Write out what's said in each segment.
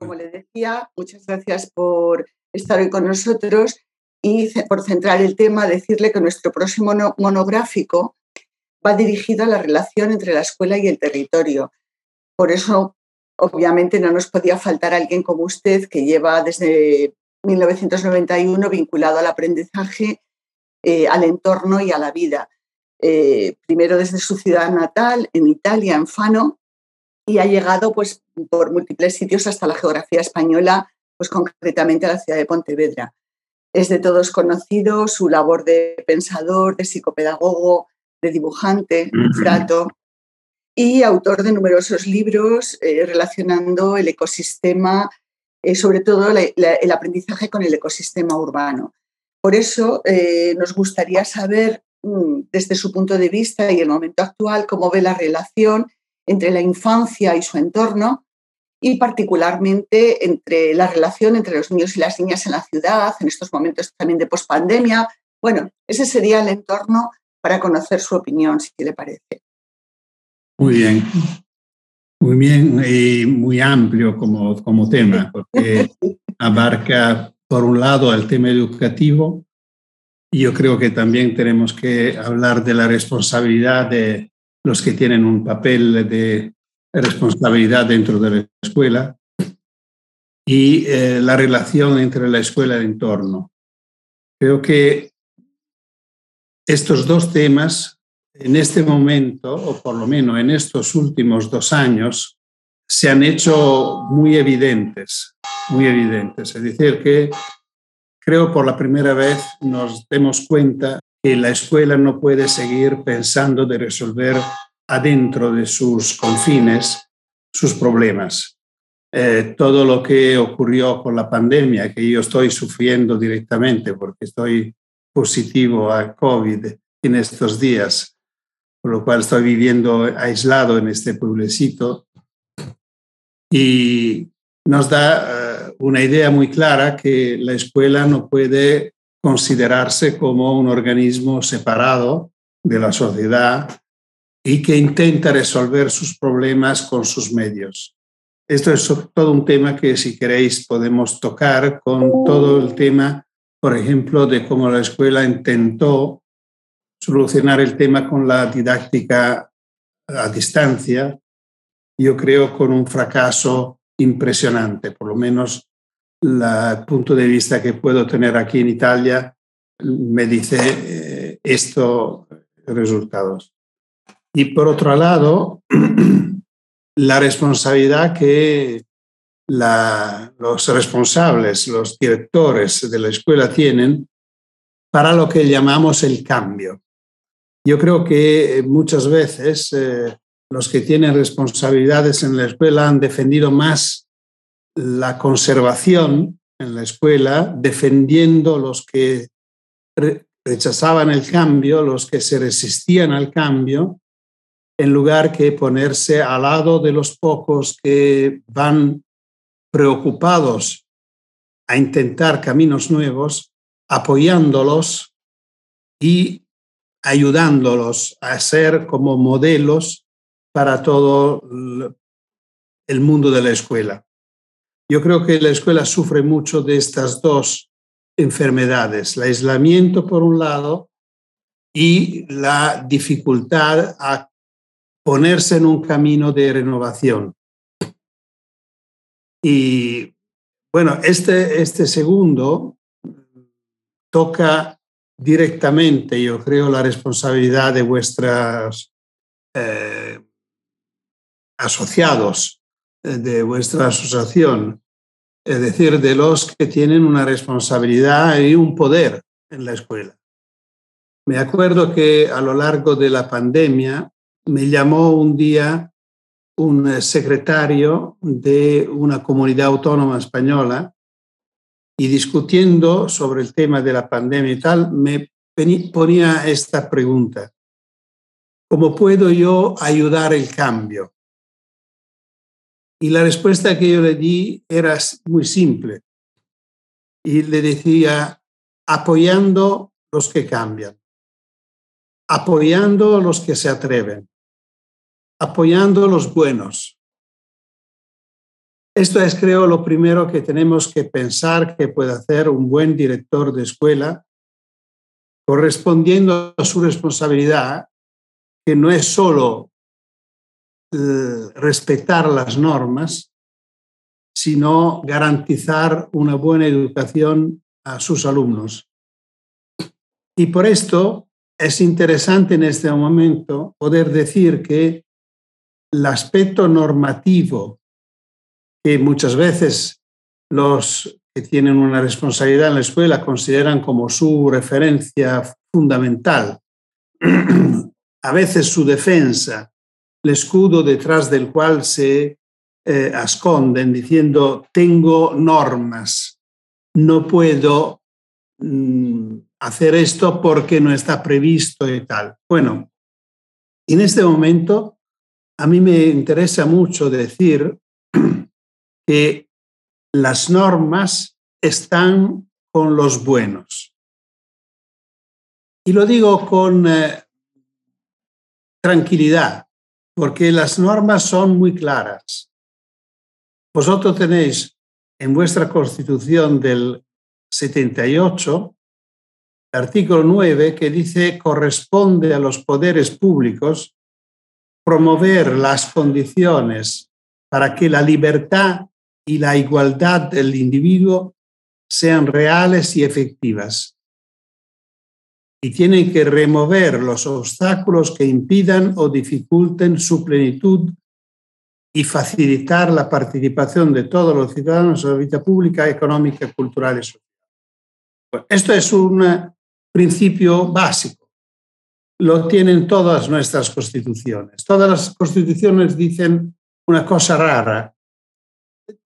como le decía, muchas gracias por estar hoy con nosotros y por centrar el tema, decirle que nuestro próximo monográfico va dirigido a la relación entre la escuela y el territorio. Por eso, obviamente, no nos podía faltar alguien como usted que lleva desde 1991 vinculado al aprendizaje, eh, al entorno y a la vida. Eh, primero desde su ciudad natal, en Italia, en Fano, y ha llegado pues, por múltiples sitios hasta la geografía española, pues concretamente a la ciudad de Pontevedra. Es de todos conocido su labor de pensador, de psicopedagogo, de dibujante, frato, y autor de numerosos libros eh, relacionando el ecosistema, eh, sobre todo el aprendizaje con el ecosistema urbano. Por eso eh, nos gustaría saber mm, desde su punto de vista y el momento actual cómo ve la relación entre la infancia y su entorno y particularmente entre la relación entre los niños y las niñas en la ciudad, en estos momentos también de pospandemia. Bueno, ese sería el entorno para conocer su opinión, si le parece. Muy bien, muy bien y muy amplio como, como tema, porque abarca, por un lado, el tema educativo, y yo creo que también tenemos que hablar de la responsabilidad de los que tienen un papel de responsabilidad dentro de la escuela y eh, la relación entre la escuela y el entorno. Creo que estos dos temas en este momento, o por lo menos en estos últimos dos años, se han hecho muy evidentes, muy evidentes. Es decir, que creo por la primera vez nos demos cuenta que la escuela no puede seguir pensando de resolver adentro de sus confines sus problemas. Eh, todo lo que ocurrió con la pandemia, que yo estoy sufriendo directamente porque estoy positivo a COVID en estos días, por lo cual estoy viviendo aislado en este pueblecito, y nos da eh, una idea muy clara que la escuela no puede considerarse como un organismo separado de la sociedad y que intenta resolver sus problemas con sus medios. Esto es todo un tema que si queréis podemos tocar con todo el tema, por ejemplo, de cómo la escuela intentó solucionar el tema con la didáctica a distancia, yo creo con un fracaso impresionante, por lo menos el punto de vista que puedo tener aquí en Italia me dice eh, estos resultados. Y por otro lado, la responsabilidad que los responsables, los directores de la escuela tienen para lo que llamamos el cambio. Yo creo que muchas veces eh, los que tienen responsabilidades en la escuela han defendido más la conservación en la escuela, defendiendo los que rechazaban el cambio, los que se resistían al cambio, en lugar que ponerse al lado de los pocos que van preocupados a intentar caminos nuevos, apoyándolos y ayudándolos a ser como modelos para todo el mundo de la escuela. Yo creo que la escuela sufre mucho de estas dos enfermedades, el aislamiento por un lado y la dificultad a ponerse en un camino de renovación. Y bueno, este, este segundo toca directamente, yo creo, la responsabilidad de vuestros eh, asociados, de vuestra asociación, es decir, de los que tienen una responsabilidad y un poder en la escuela. Me acuerdo que a lo largo de la pandemia me llamó un día un eh, secretario de una comunidad autónoma española y discutiendo sobre el tema de la pandemia y tal, me ponía esta pregunta. ¿Cómo puedo yo ayudar el cambio? Y la respuesta que yo le di era muy simple. Y le decía, apoyando los que cambian, apoyando los que se atreven, apoyando los buenos. Esto es, creo, lo primero que tenemos que pensar que puede hacer un buen director de escuela, correspondiendo a su responsabilidad, que no es solo eh, respetar las normas, sino garantizar una buena educación a sus alumnos. Y por esto es interesante en este momento poder decir que el aspecto normativo que muchas veces los que tienen una responsabilidad en la escuela consideran como su referencia fundamental, a veces su defensa, el escudo detrás del cual se eh, esconden diciendo, tengo normas, no puedo mm, hacer esto porque no está previsto y tal. Bueno, en este momento a mí me interesa mucho decir que las normas están con los buenos. Y lo digo con eh, tranquilidad, porque las normas son muy claras. Vosotros tenéis en vuestra constitución del 78 el artículo 9 que dice corresponde a los poderes públicos promover las condiciones para que la libertad y la igualdad del individuo sean reales y efectivas. Y tienen que remover los obstáculos que impidan o dificulten su plenitud y facilitar la participación de todos los ciudadanos en la vida pública, económica, cultural y social. esto es un principio básico. Lo tienen todas nuestras constituciones. Todas las constituciones dicen una cosa rara,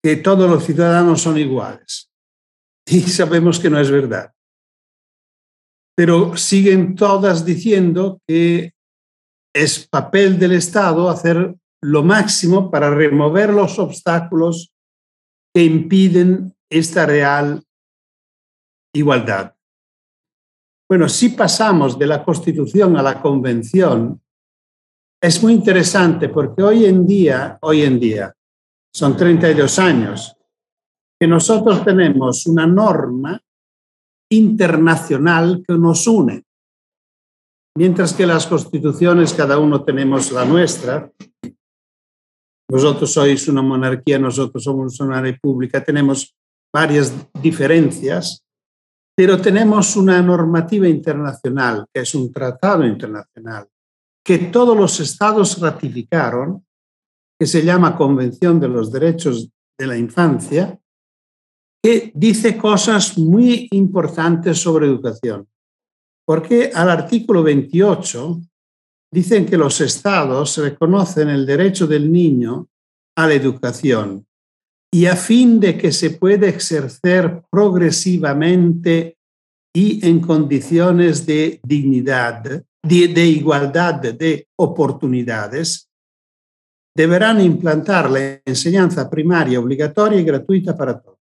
que todos los ciudadanos son iguales. Y sabemos que no es verdad. Pero siguen todas diciendo que es papel del Estado hacer lo máximo para remover los obstáculos que impiden esta real igualdad. Bueno, si pasamos de la Constitución a la Convención, es muy interesante porque hoy en día, hoy en día, son 32 años, que nosotros tenemos una norma internacional que nos une. Mientras que las constituciones, cada uno tenemos la nuestra, vosotros sois una monarquía, nosotros somos una república, tenemos varias diferencias, pero tenemos una normativa internacional, que es un tratado internacional, que todos los estados ratificaron que se llama Convención de los Derechos de la Infancia, que dice cosas muy importantes sobre educación. Porque al artículo 28 dicen que los estados reconocen el derecho del niño a la educación y a fin de que se pueda ejercer progresivamente y en condiciones de dignidad, de, de igualdad de oportunidades, deberán implantar la enseñanza primaria obligatoria y gratuita para todos.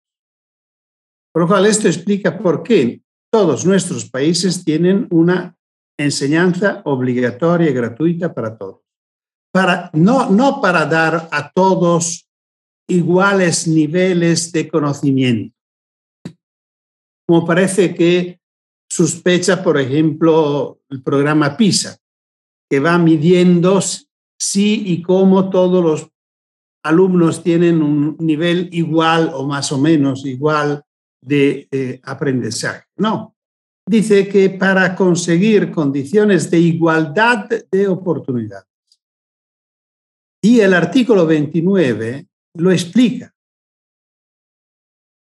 Por lo cual, esto explica por qué todos nuestros países tienen una enseñanza obligatoria y gratuita para todos. Para, no, no para dar a todos iguales niveles de conocimiento, como parece que sospecha, por ejemplo, el programa PISA, que va midiendo si y cómo todos los alumnos tienen un nivel igual o más o menos igual de aprendizaje. No, dice que para conseguir condiciones de igualdad de oportunidades. Y el artículo 29 lo explica.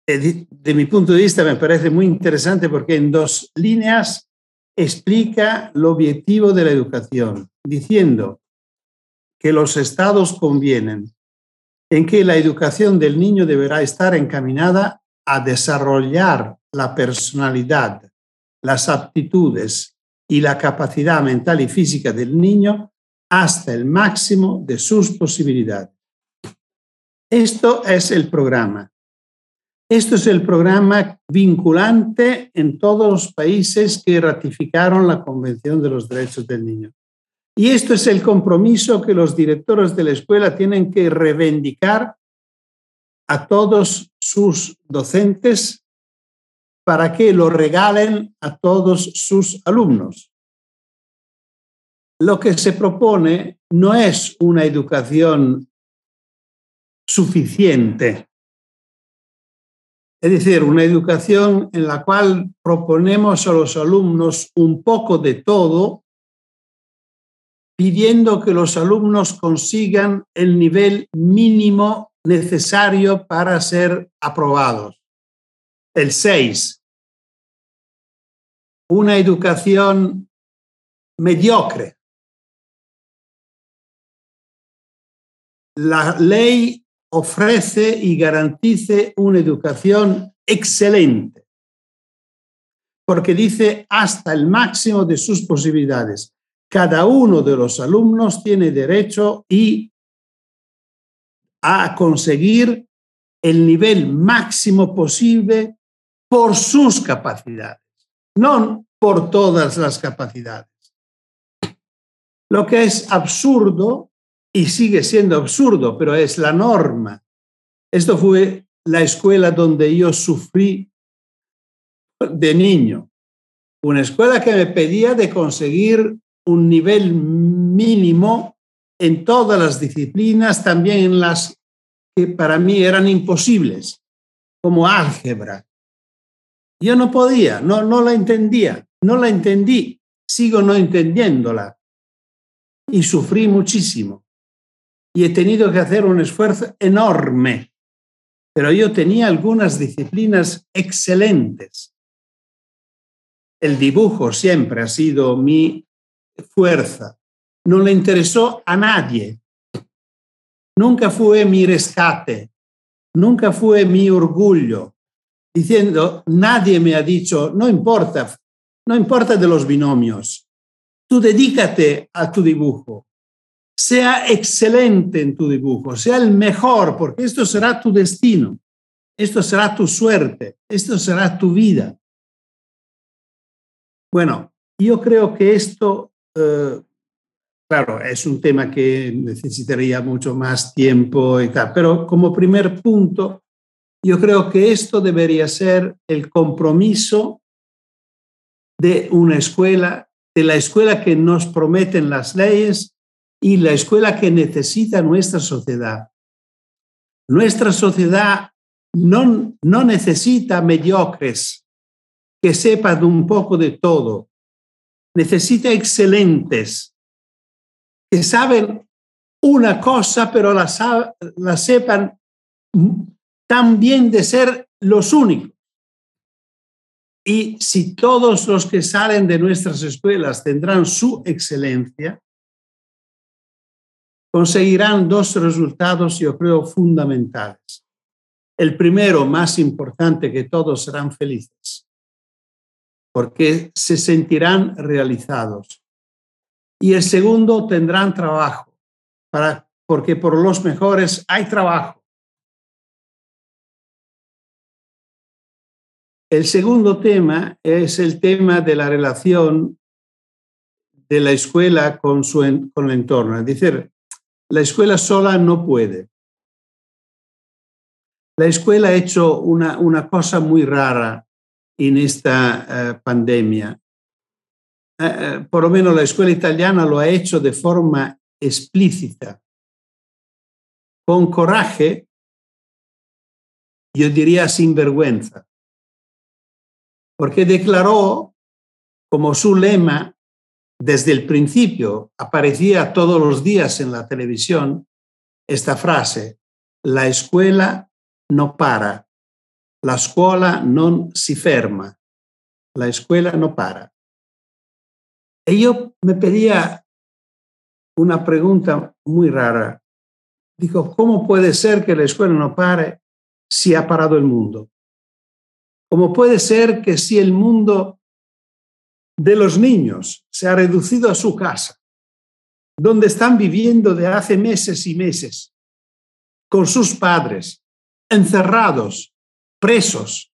De, de, mi punto de vista me parece muy interesante porque en dos líneas explica el objetivo de la educación, diciendo que los estados convienen en que la educación del niño deberá estar encaminada a desarrollar la personalidad, las aptitudes y la capacidad mental y física del niño hasta el máximo de sus posibilidades. Esto es el programa. Esto es el programa vinculante en todos los países que ratificaron la Convención de los Derechos del Niño. Y esto es el compromiso que los directores de la escuela tienen que reivindicar a todos sus docentes para que lo regalen a todos sus alumnos. Lo que se propone no es una educación suficiente, es decir, una educación en la cual proponemos a los alumnos un poco de todo, pidiendo que los alumnos consigan el nivel mínimo necesario para ser aprobados. El 6. Una educación mediocre. La ley ofrece y garantice una educación excelente, porque dice hasta el máximo de sus posibilidades. Cada uno de los alumnos tiene derecho y a conseguir el nivel máximo posible por sus capacidades, no por todas las capacidades. Lo que es absurdo y sigue siendo absurdo, pero es la norma. Esto fue la escuela donde yo sufrí de niño. Una escuela que me pedía de conseguir un nivel mínimo en todas las disciplinas, también en las que para mí eran imposibles, como álgebra. Yo no podía, no, no la entendía, no la entendí, sigo no entendiéndola. Y sufrí muchísimo y he tenido que hacer un esfuerzo enorme, pero yo tenía algunas disciplinas excelentes. El dibujo siempre ha sido mi fuerza. No le interesó a nadie. Nunca fue mi rescate, nunca fue mi orgullo, diciendo, nadie me ha dicho, no importa, no importa de los binomios, tú dedícate a tu dibujo. Sea excelente en tu dibujo, sea el mejor, porque esto será tu destino, esto será tu suerte, esto será tu vida. Bueno, yo creo que esto, eh, claro, es un tema que necesitaría mucho más tiempo y tal, pero como primer punto, yo creo que esto debería ser el compromiso de una escuela, de la escuela que nos prometen las leyes y la escuela que necesita nuestra sociedad. Nuestra sociedad no, no necesita mediocres que sepan un poco de todo. Necesita excelentes que saben una cosa, pero la, la sepan tan bien de ser los únicos. Y si todos los que salen de nuestras escuelas tendrán su excelencia, conseguirán dos resultados, yo creo, fundamentales. El primero, más importante que todos, serán felices, porque se sentirán realizados. Y el segundo, tendrán trabajo, para, porque por los mejores hay trabajo. El segundo tema es el tema de la relación de la escuela con, su, con el entorno. Es decir, la escuela sola no puede. La escuela ha hecho una, una cosa muy rara en esta eh, pandemia. Eh, eh, por lo menos la escuela italiana lo ha hecho de forma explícita, con coraje, yo diría sin vergüenza, porque declaró como su lema desde el principio aparecía todos los días en la televisión esta frase, la escuela no para, la escuela no si ferma, la escuela no para. Yo me pedía una pregunta muy rara. Digo, ¿cómo puede ser que la escuela no pare si ha parado el mundo? ¿Cómo puede ser que si el mundo de los niños se ha reducido a su casa, donde están viviendo de hace meses y meses, con sus padres, encerrados, presos,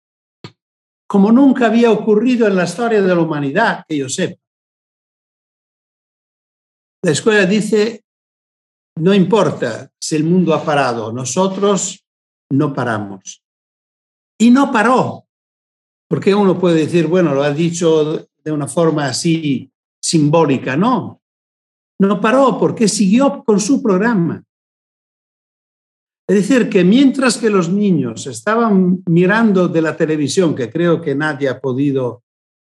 como nunca había ocurrido en la historia de la humanidad, que yo sepa. La escuela dice, no importa si el mundo ha parado, nosotros no paramos. Y no paró, porque uno puede decir, bueno, lo ha dicho de una forma así simbólica, no, no paró porque siguió con su programa. Es decir, que mientras que los niños estaban mirando de la televisión, que creo que nadie ha podido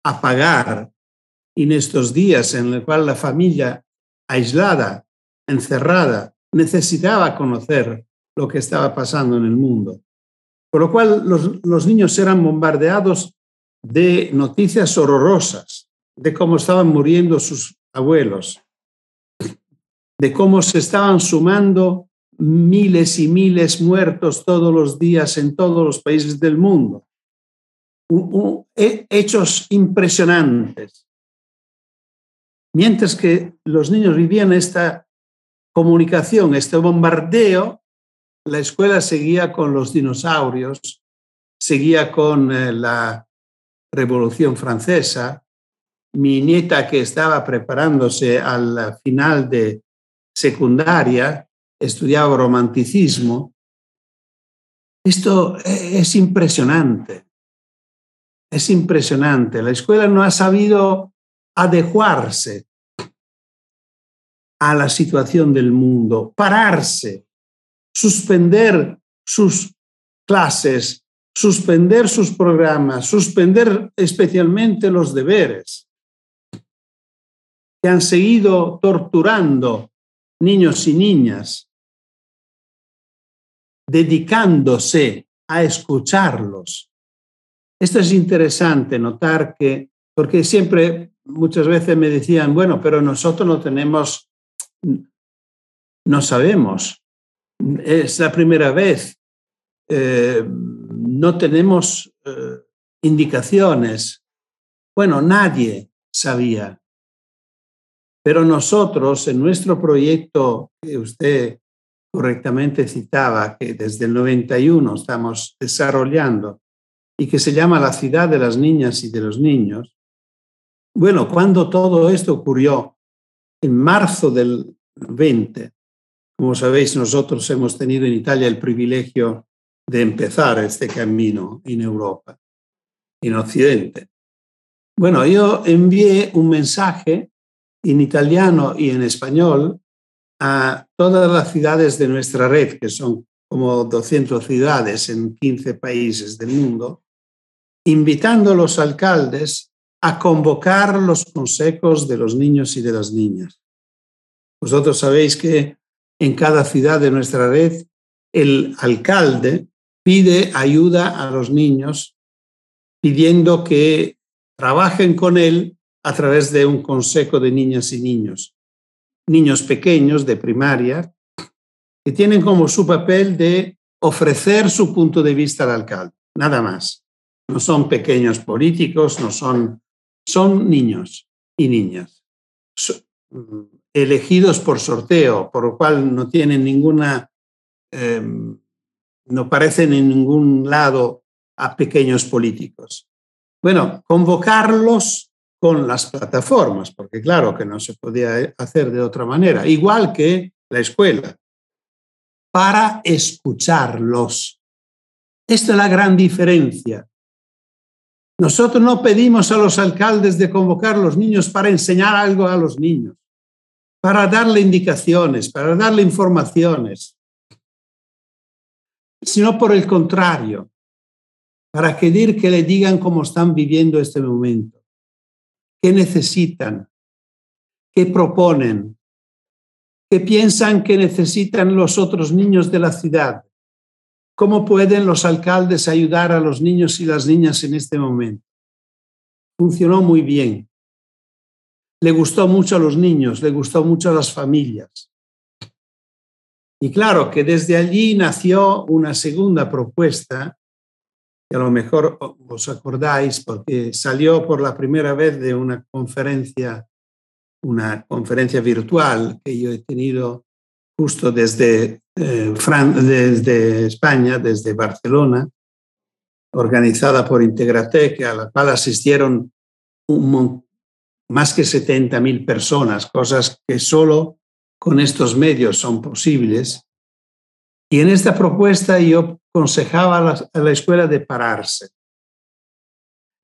apagar en estos días en los cuales la familia aislada, encerrada, necesitaba conocer lo que estaba pasando en el mundo. Por lo cual los, niños eran bombardeados de noticias horrorosas, de cómo estaban muriendo sus abuelos, de cómo se estaban sumando miles y miles muertos todos los días en todos los países del mundo. Hechos impresionantes. Mientras que los niños vivían esta comunicación, este bombardeo, la escuela seguía con los dinosaurios, seguía con eh, la Revolución Francesa. Mi nieta que estaba preparándose al final de secundaria estudiaba romanticismo. Esto es impresionante. Es impresionante. La escuela no ha sabido adecuarse a la situación del mundo, pararse, suspender sus clases, suspender sus programas, suspender especialmente los deberes, que han seguido torturando niños y niñas, dedicándose a escucharlos. Esto es interesante notar que, porque siempre, muchas veces me decían, bueno, pero nosotros no tenemos, no sabemos, es la primera vez, eh, no tenemos eh, indicaciones. Bueno, nadie sabía. Pero nosotros, en nuestro proyecto que usted correctamente citaba, que desde el 91 estamos desarrollando y que se llama La ciudad de las niñas y de los niños, bueno, cuando todo esto ocurrió en marzo del 20, como sabéis, nosotros hemos tenido en Italia el privilegio de empezar este camino en Europa, en Occidente. Bueno, yo envié un mensaje en italiano y en español a todas las ciudades de nuestra red, que son como 200 ciudades en 15 países del mundo, invitando a los alcaldes a convocar los consejos de los niños y de las niñas. Vosotros sabéis que en cada ciudad de nuestra red el alcalde pide ayuda a los niños pidiendo que trabajen con él a través de un consejo de niñas y niños, niños pequeños de primaria, que tienen como su papel de ofrecer su punto de vista al alcalde, nada más. No son pequeños políticos, no son, son niños y niñas, elegidos por sorteo, por lo cual no tienen ninguna, em, no parecen en ningún lado a pequeños políticos. Bueno, convocarlos con las plataformas, porque claro que no se podía hacer de otra manera, igual que la escuela, para escucharlos. Esta es la gran diferencia. Nosotros no pedimos a los alcaldes de convocar a los niños para enseñar algo a los niños, para darle indicaciones, para darle informaciones, sino por el contrario, para pedir que le digan cómo están viviendo este momento qué necesitan, qué proponen, qué piensan que necesitan los otros niños de la ciudad, cómo pueden los alcaldes ayudar a los niños y las niñas en este momento. Funcionó muy bien. Le gustó mucho a los niños, le gustó mucho a las familias. Y claro que desde allí nació una segunda propuesta a lo mejor os acordáis porque salió por la primera vez de una conferencia, una conferencia virtual que yo he tenido justo desde, eh, desde España, desde Barcelona, organizada por Integratec, a la cual asistieron más que 70.000 personas, cosas que solo con estos medios son posibles. Y en esta propuesta yo aconsejaba a la, escuela de pararse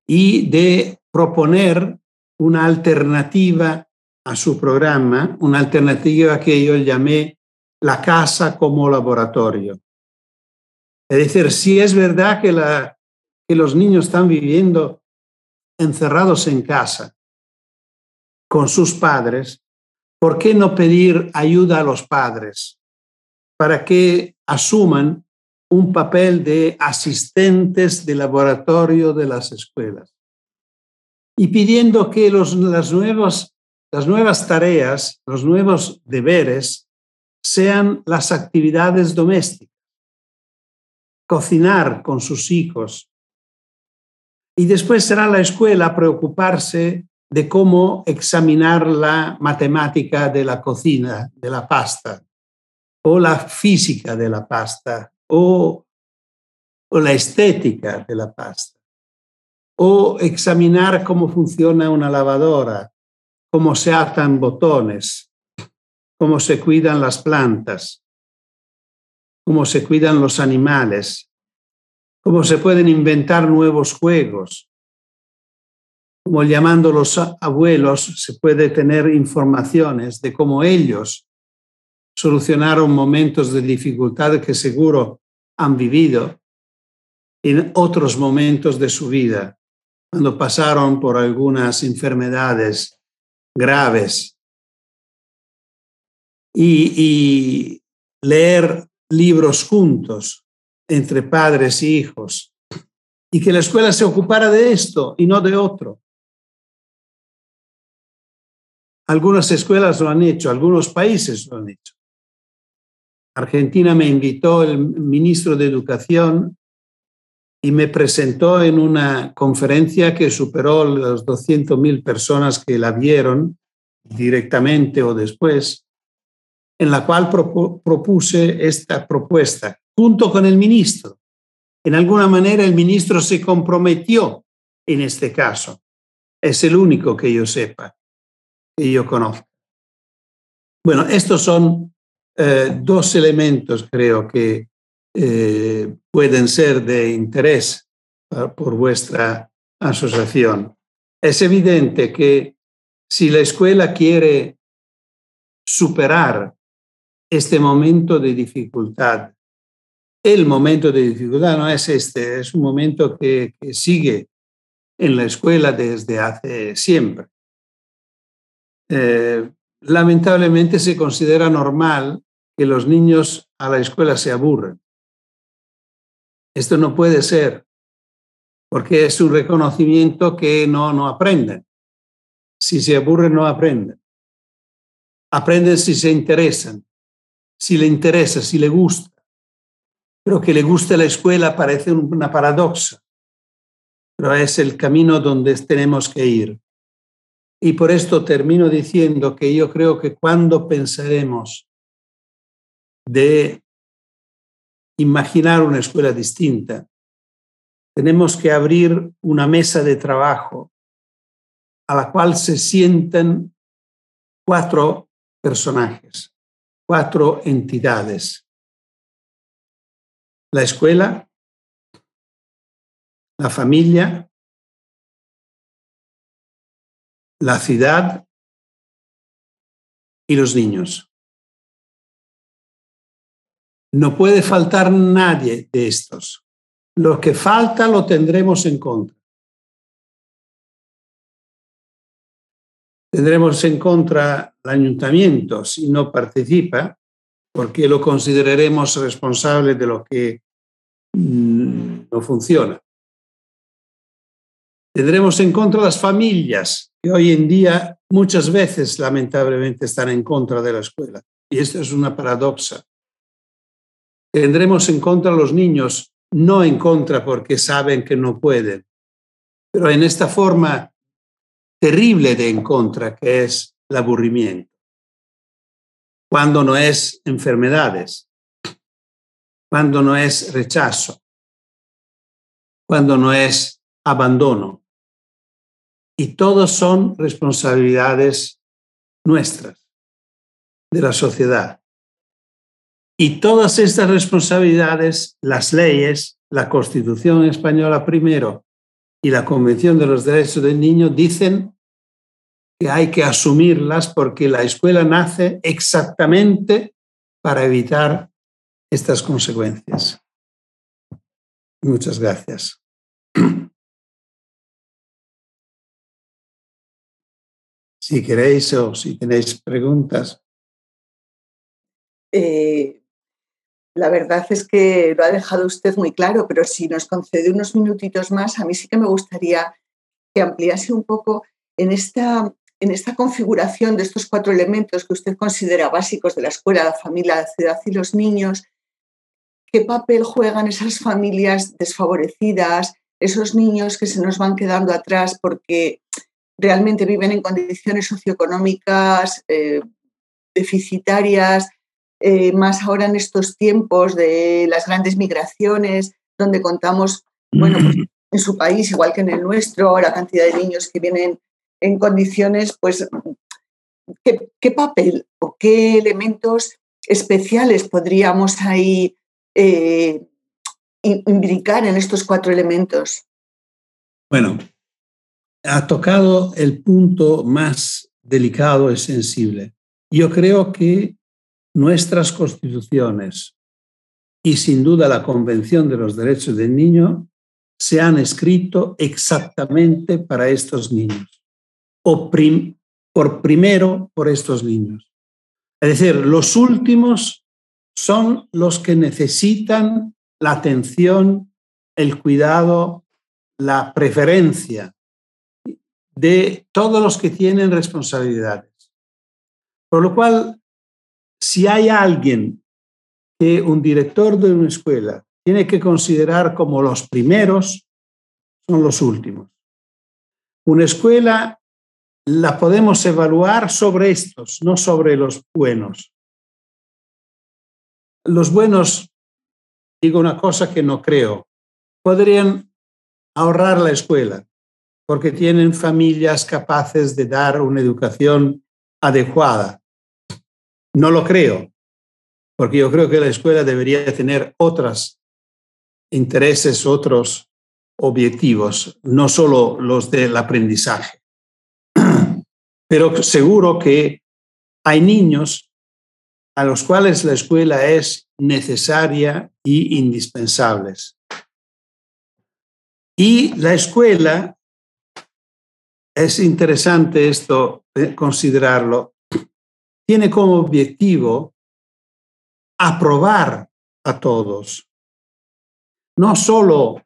y de proponer una alternativa a su programa, una alternativa que yo llamé la casa como laboratorio. Es decir, si es verdad que, los niños están viviendo encerrados en casa con sus padres, ¿por qué no pedir ayuda a los padres para que asuman un papel de asistentes de laboratorio de las escuelas? Y pidiendo que las nuevas tareas, los nuevos deberes sean las actividades domésticas. Cocinar con sus hijos. Y después será la escuela preocuparse de cómo examinar la matemática de la cocina, de la pasta, o la física de la pasta, o, la estética de la pasta, o examinar cómo funciona una lavadora, cómo se atan botones, cómo se cuidan las plantas, cómo se cuidan los animales, cómo se pueden inventar nuevos juegos, como llamando los abuelos, se puede tener informaciones de cómo ellos solucionaron momentos de dificultad que seguro han vivido en otros momentos de su vida, cuando pasaron por algunas enfermedades graves. Y, leer libros juntos entre padres y hijos. Y que la escuela se ocupara de esto y no de otro. Algunas escuelas lo han hecho, algunos países lo han hecho. Argentina me invitó el ministro de Educación y me presentó en una conferencia que superó las 200.000 personas que la vieron directamente o después, en la cual propuse esta propuesta junto con el ministro. En alguna manera el ministro se comprometió en este caso. Es el único que yo sepa que yo conozco. Bueno, estos son eh, dos elementos, creo, que eh, pueden ser de interés por vuestra asociación. Es evidente que si la escuela quiere superar este momento de dificultad, el momento de dificultad no es este, es un momento que sigue en la escuela desde hace siempre. Eh, lamentablemente se considera normal que los niños a la escuela se aburren. Esto no puede ser, porque es un reconocimiento que no, no aprenden. Si se aburren, no aprenden. Aprenden si se interesan, si le interesa, si le gusta. Pero que le guste la escuela parece una paradoja, pero es el camino donde tenemos que ir. Y por esto termino diciendo que yo creo que cuando pensaremos de imaginar una escuela distinta, tenemos que abrir una mesa de trabajo a la cual se sienten cuatro personajes, cuatro entidades. La escuela, la familia, la ciudad y los niños. No puede faltar nadie de estos. Lo que falta lo tendremos en contra. Tendremos en contra el ayuntamiento si no participa, porque lo consideraremos responsable de lo que mm, no funciona. Tendremos en contra las familias, que hoy en día muchas veces lamentablemente están en contra de la escuela. Y esto es una paradoja. Tendremos en contra a los niños, no en contra porque saben que no pueden, pero en esta forma terrible de en contra que es el aburrimiento. Cuando no es enfermedades, cuando no es rechazo, cuando no es abandono, y todos son responsabilidades nuestras, de la sociedad. Y todas estas responsabilidades, las leyes, la Constitución española primero y la Convención de los Derechos del Niño dicen que hay que asumirlas porque la escuela nace exactamente para evitar estas consecuencias. Muchas gracias. Si queréis o si tenéis preguntas. Eh, la verdad es que lo ha dejado usted muy claro, pero si nos concede unos minutitos más, a mí sí que me gustaría que ampliase un poco en esta, en esta configuración de estos cuatro elementos que usted considera básicos de la escuela, la familia, la ciudad y los niños. ¿Qué papel juegan esas familias desfavorecidas, esos niños que se nos van quedando atrás porque realmente viven en condiciones socioeconómicas eh, deficitarias, eh, más ahora en estos tiempos de las grandes migraciones, donde contamos, bueno, pues, en su país, igual que en el nuestro, la cantidad de niños que vienen en condiciones, pues, ¿qué, papel o qué elementos especiales podríamos ahí eh, imbricar en estos cuatro elementos? Bueno, ha tocado el punto más delicado y sensible. Yo creo que nuestras constituciones y sin duda la Convención de los Derechos del Niño se han escrito exactamente para estos niños, o por primero por estos niños. Es decir, los últimos son los que necesitan la atención, el cuidado, la preferencia de todos los que tienen responsabilidades. Por lo cual, si hay alguien que un director de una escuela tiene que considerar como los primeros, son los últimos. Una escuela la podemos evaluar sobre estos, no sobre los buenos. Los buenos, digo una cosa que no creo, podrían ahorrar la escuela porque tienen familias capaces de dar una educación adecuada. No lo creo, porque yo creo que la escuela debería tener otros intereses, otros objetivos, no solo los del aprendizaje. Pero seguro que hay niños a los cuales la escuela es necesaria y indispensable. Y la escuela, es interesante esto, eh, considerarlo, tiene como objetivo aprobar a todos. No solo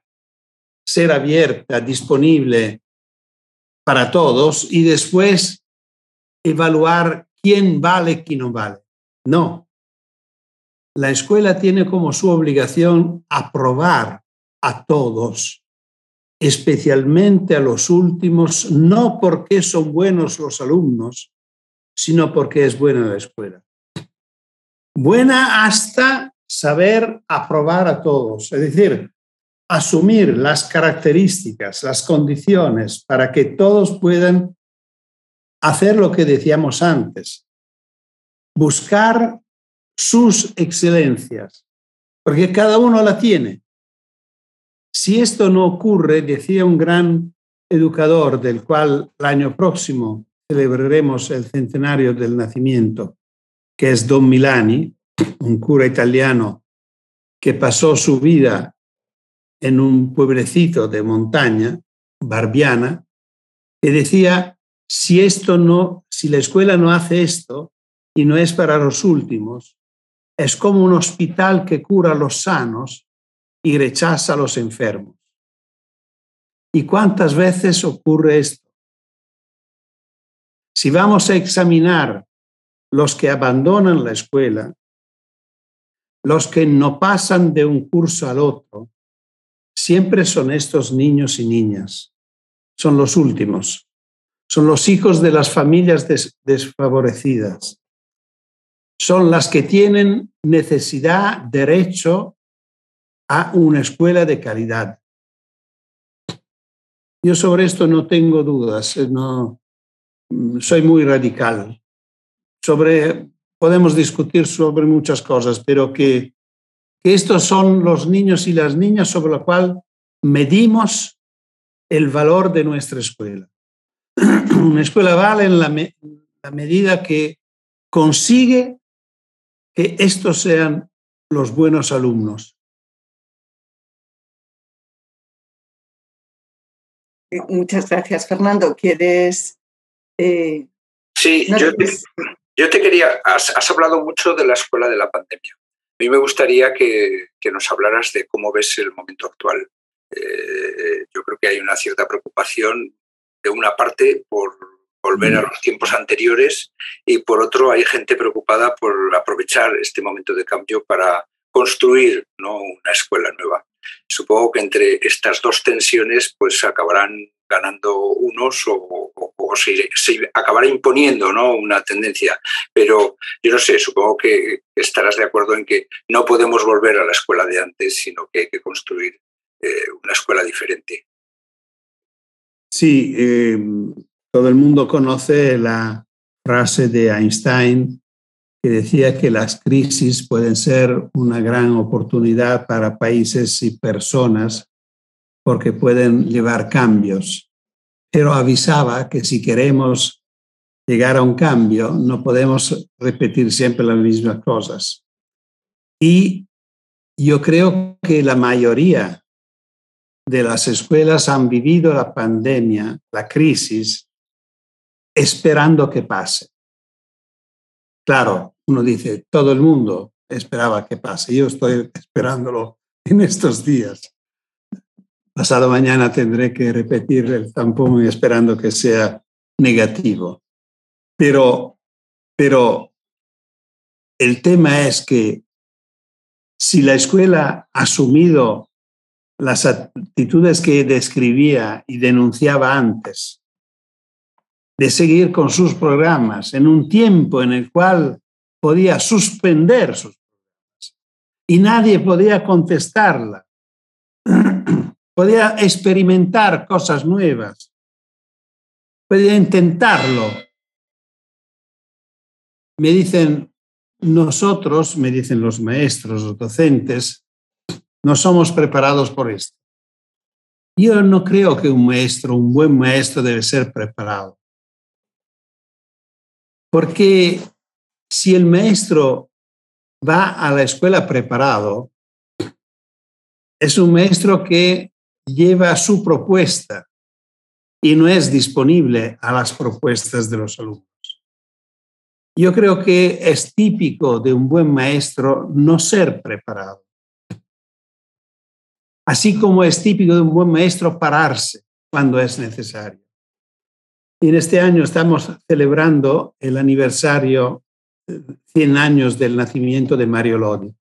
ser abierta, disponible para todos y después evaluar quién vale, quién no vale. No. La escuela tiene como su obligación aprobar a todos, especialmente a los últimos, no porque son buenos los alumnos, sino porque es buena la escuela. Buena hasta saber aprobar a todos, es decir, asumir las características, las condiciones para que todos puedan hacer lo que decíamos antes, buscar sus excelencias, porque cada uno la tiene. Si esto no ocurre, decía un gran educador del cual el año próximo celebraremos el centenario del nacimiento, que es Don Milani, un cura italiano que pasó su vida en un pueblecito de montaña, Barbiana, que decía, si esto no, si la escuela no hace esto y no es para los últimos, es como un hospital que cura a los sanos y rechaza a los enfermos. ¿Y cuántas veces ocurre esto? Si vamos a examinar los que abandonan la escuela, los que no pasan de un curso al otro, siempre son estos niños y niñas. Son los últimos. Son los hijos de las familias desfavorecidas. Son las que tienen necesidad, derecho a una escuela de calidad. Yo sobre esto no tengo dudas, no, soy muy radical. Sobre podemos discutir sobre muchas cosas, pero que, que estos son los niños y las niñas sobre los cuales medimos el valor de nuestra escuela. Una escuela vale en la, la medida que consigue que estos sean los buenos alumnos. Muchas gracias, Fernando. ¿Quieres...? Eh, sí, yo, te, quería... Has, hablado mucho de la escuela de la pandemia. A mí me gustaría que, nos hablaras de cómo ves el momento actual. Eh, yo creo que hay una cierta preocupación de una parte por volver a mm. los tiempos anteriores y por otro hay gente preocupada por aprovechar este momento de cambio para construir ¿no? una escuela nueva. Supongo que entre estas dos tensiones pues acabarán ganando unos o, se, acabará imponiendo ¿no? una tendencia. Pero yo no sé, supongo que estarás de acuerdo en que no podemos volver a la escuela de antes, sino que hay que construir eh, una escuela diferente. Sí, eh, todo el mundo conoce la frase de Einstein que decía que las crisis pueden ser una gran oportunidad para países y personas porque pueden llevar cambios, pero avisaba que si queremos llegar a un cambio no podemos repetir siempre las mismas cosas. Y yo creo que la mayoría de las escuelas han vivido la pandemia, la crisis, esperando que pase. Claro, uno dice, todo el mundo esperaba que pase. Yo estoy esperándolo en estos días. Pasado mañana tendré que repetir el tampón esperando que sea negativo. Pero, pero el tema es que si la escuela ha asumido las actitudes que describía y denunciaba antes, de seguir con sus programas en un tiempo en el cual podía suspender sus programas y nadie podía contestarla. podía experimentar cosas nuevas, podía intentarlo. Me dicen, nosotros, me dicen los maestros, los docentes, no somos preparados por esto. Yo no creo que un maestro, un buen maestro debe ser preparado. Porque si el maestro va a la escuela preparado, es un maestro que lleva su propuesta y no es disponible a las propuestas de los alumnos. Yo creo que es típico de un buen maestro no ser preparado. Así como es típico de un buen maestro pararse cuando es necesario. Y en este año estamos celebrando el aniversario 100 años del nacimiento de Mario Lodi.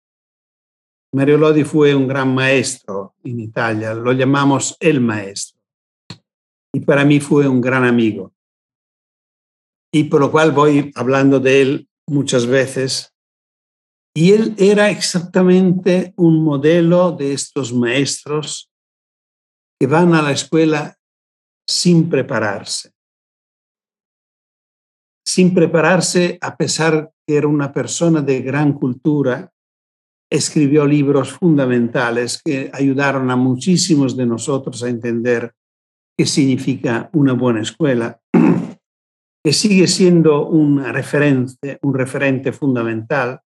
Mario Lodi fue un gran maestro en Italia, lo llamamos el maestro. Y para mí fue un gran amigo. Y por lo cual voy hablando de él muchas veces. Y él era exactamente un modelo de estos maestros que van a la escuela sin prepararse sin prepararse, a pesar que era una persona de gran cultura, escribió libros fundamentales que ayudaron a muchísimos de nosotros a entender qué significa una buena escuela, que sigue siendo una referencia, un referente fundamental,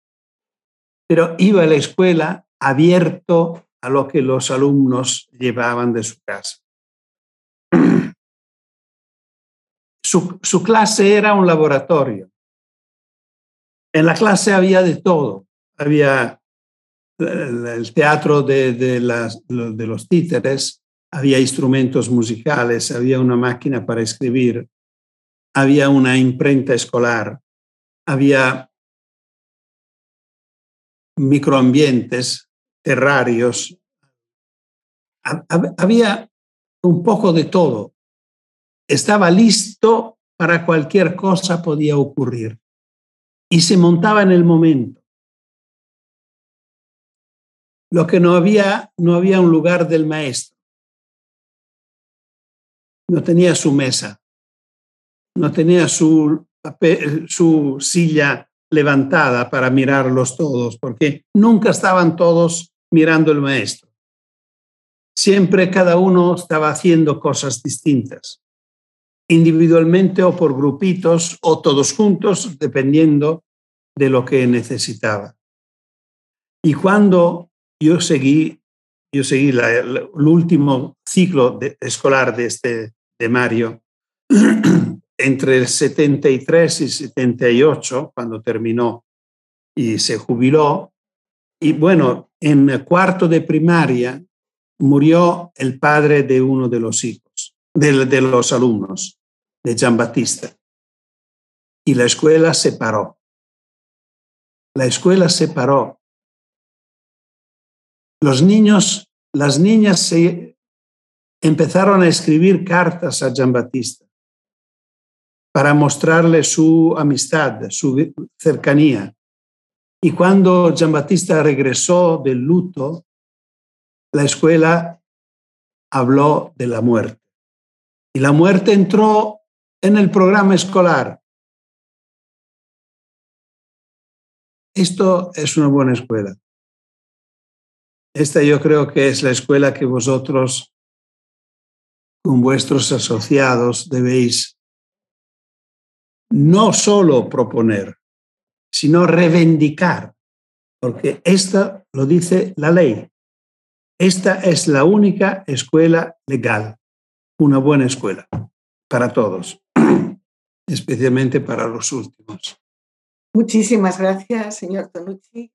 pero iba a la escuela abierto a lo que los alumnos llevaban de su casa. Su, clase era un laboratorio. En la clase había de todo. Había el teatro de, los títeres, había instrumentos musicales, había una máquina para escribir, había una imprenta escolar, había microambientes, terrarios, había un poco de todo estaba listo para cualquier cosa podía ocurrir y se montaba en el momento. Lo que no había, no había un lugar del maestro. No tenía su mesa, no tenía su, su silla levantada para mirarlos todos, porque nunca estaban todos mirando el maestro. Siempre cada uno estaba haciendo cosas distintas, individualmente o por grupitos o todos juntos, dependiendo de lo que necesitaba. Y cuando yo seguí, yo seguí el último ciclo escolar de, este, de Mario, entre el 73 y 78, cuando terminó y se jubiló, y bueno, en cuarto de primaria murió el padre de uno de los hijos, de, de los alumnos, de Gian Battista. Y la escuela se paró. La escuela se paró. Los niños, las niñas se empezaron a escribir cartas a Gian Battista para mostrarle su amistad, su cercanía. Y cuando Giambattista regresó del luto, la escuela habló de la muerte. Y la muerte entró en el programa escolar. Esto es una buena escuela. Esta yo creo que es la escuela que vosotros, con vuestros asociados, debéis no solo proponer, sino reivindicar, porque esta lo dice la ley. Esta es la única escuela legal, una buena escuela para todos, especialmente para los últimos. Muchísimas gracias, señor Tonucci.